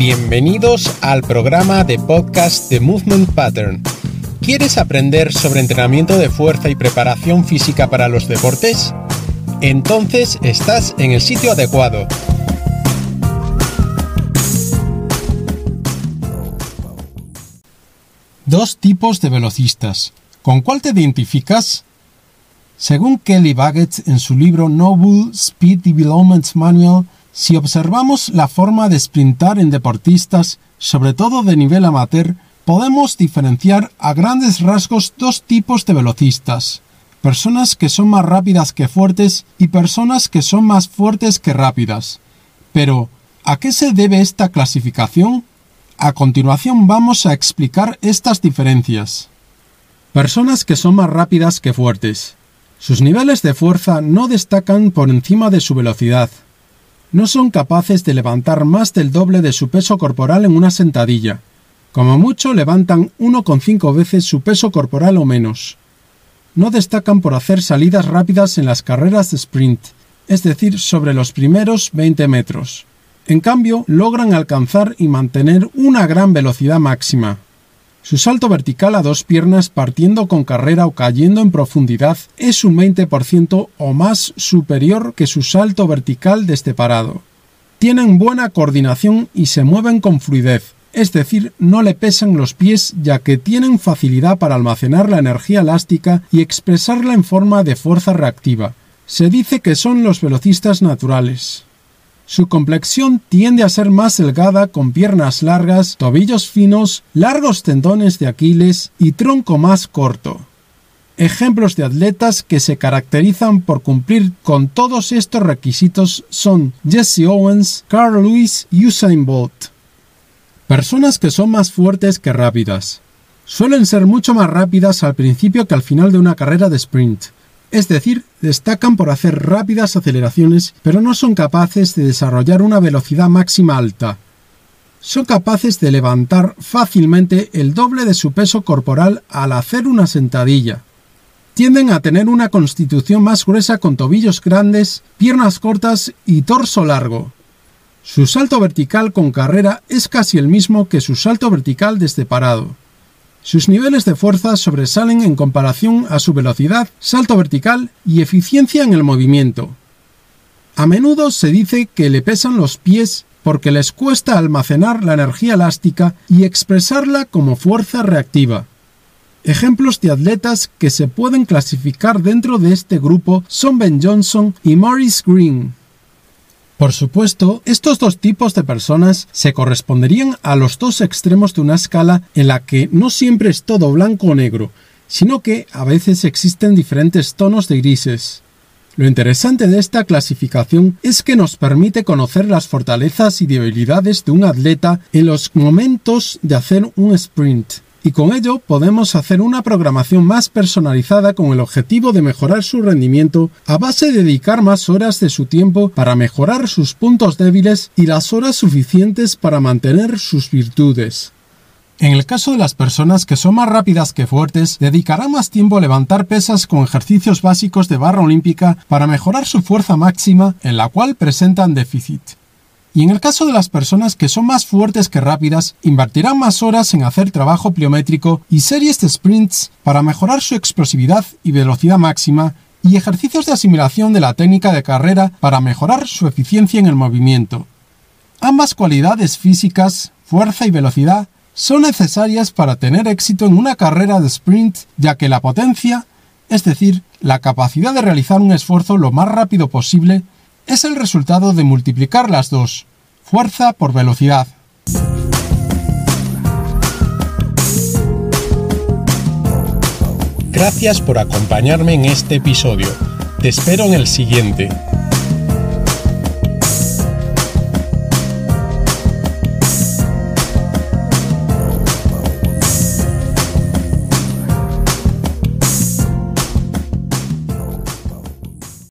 Bienvenidos al programa de podcast de Movement Pattern. ¿Quieres aprender sobre entrenamiento de fuerza y preparación física para los deportes? Entonces estás en el sitio adecuado. Dos tipos de velocistas. ¿Con cuál te identificas? Según Kelly Baggett en su libro Noble Speed Development Manual, si observamos la forma de sprintar en deportistas, sobre todo de nivel amateur, podemos diferenciar a grandes rasgos dos tipos de velocistas. Personas que son más rápidas que fuertes y personas que son más fuertes que rápidas. Pero, ¿a qué se debe esta clasificación? A continuación vamos a explicar estas diferencias. Personas que son más rápidas que fuertes. Sus niveles de fuerza no destacan por encima de su velocidad no son capaces de levantar más del doble de su peso corporal en una sentadilla. Como mucho levantan 1,5 veces su peso corporal o menos. No destacan por hacer salidas rápidas en las carreras de sprint, es decir, sobre los primeros 20 metros. En cambio, logran alcanzar y mantener una gran velocidad máxima. Su salto vertical a dos piernas partiendo con carrera o cayendo en profundidad es un 20% o más superior que su salto vertical desde parado. Tienen buena coordinación y se mueven con fluidez, es decir, no le pesan los pies ya que tienen facilidad para almacenar la energía elástica y expresarla en forma de fuerza reactiva. Se dice que son los velocistas naturales. Su complexión tiende a ser más delgada con piernas largas, tobillos finos, largos tendones de Aquiles y tronco más corto. Ejemplos de atletas que se caracterizan por cumplir con todos estos requisitos son Jesse Owens, Carl Lewis y Usain Bolt. Personas que son más fuertes que rápidas. Suelen ser mucho más rápidas al principio que al final de una carrera de sprint es decir, destacan por hacer rápidas aceleraciones, pero no son capaces de desarrollar una velocidad máxima alta. Son capaces de levantar fácilmente el doble de su peso corporal al hacer una sentadilla. Tienden a tener una constitución más gruesa con tobillos grandes, piernas cortas y torso largo. Su salto vertical con carrera es casi el mismo que su salto vertical desde parado. Sus niveles de fuerza sobresalen en comparación a su velocidad, salto vertical y eficiencia en el movimiento. A menudo se dice que le pesan los pies porque les cuesta almacenar la energía elástica y expresarla como fuerza reactiva. Ejemplos de atletas que se pueden clasificar dentro de este grupo son Ben Johnson y Maurice Green. Por supuesto, estos dos tipos de personas se corresponderían a los dos extremos de una escala en la que no siempre es todo blanco o negro, sino que a veces existen diferentes tonos de grises. Lo interesante de esta clasificación es que nos permite conocer las fortalezas y debilidades de un atleta en los momentos de hacer un sprint y con ello podemos hacer una programación más personalizada con el objetivo de mejorar su rendimiento a base de dedicar más horas de su tiempo para mejorar sus puntos débiles y las horas suficientes para mantener sus virtudes. En el caso de las personas que son más rápidas que fuertes, dedicarán más tiempo a levantar pesas con ejercicios básicos de barra olímpica para mejorar su fuerza máxima, en la cual presentan déficit. Y en el caso de las personas que son más fuertes que rápidas, invertirán más horas en hacer trabajo pliométrico y series de sprints para mejorar su explosividad y velocidad máxima y ejercicios de asimilación de la técnica de carrera para mejorar su eficiencia en el movimiento. Ambas cualidades físicas, fuerza y velocidad, son necesarias para tener éxito en una carrera de sprint, ya que la potencia, es decir, la capacidad de realizar un esfuerzo lo más rápido posible, es el resultado de multiplicar las dos, fuerza por velocidad. Gracias por acompañarme en este episodio. Te espero en el siguiente.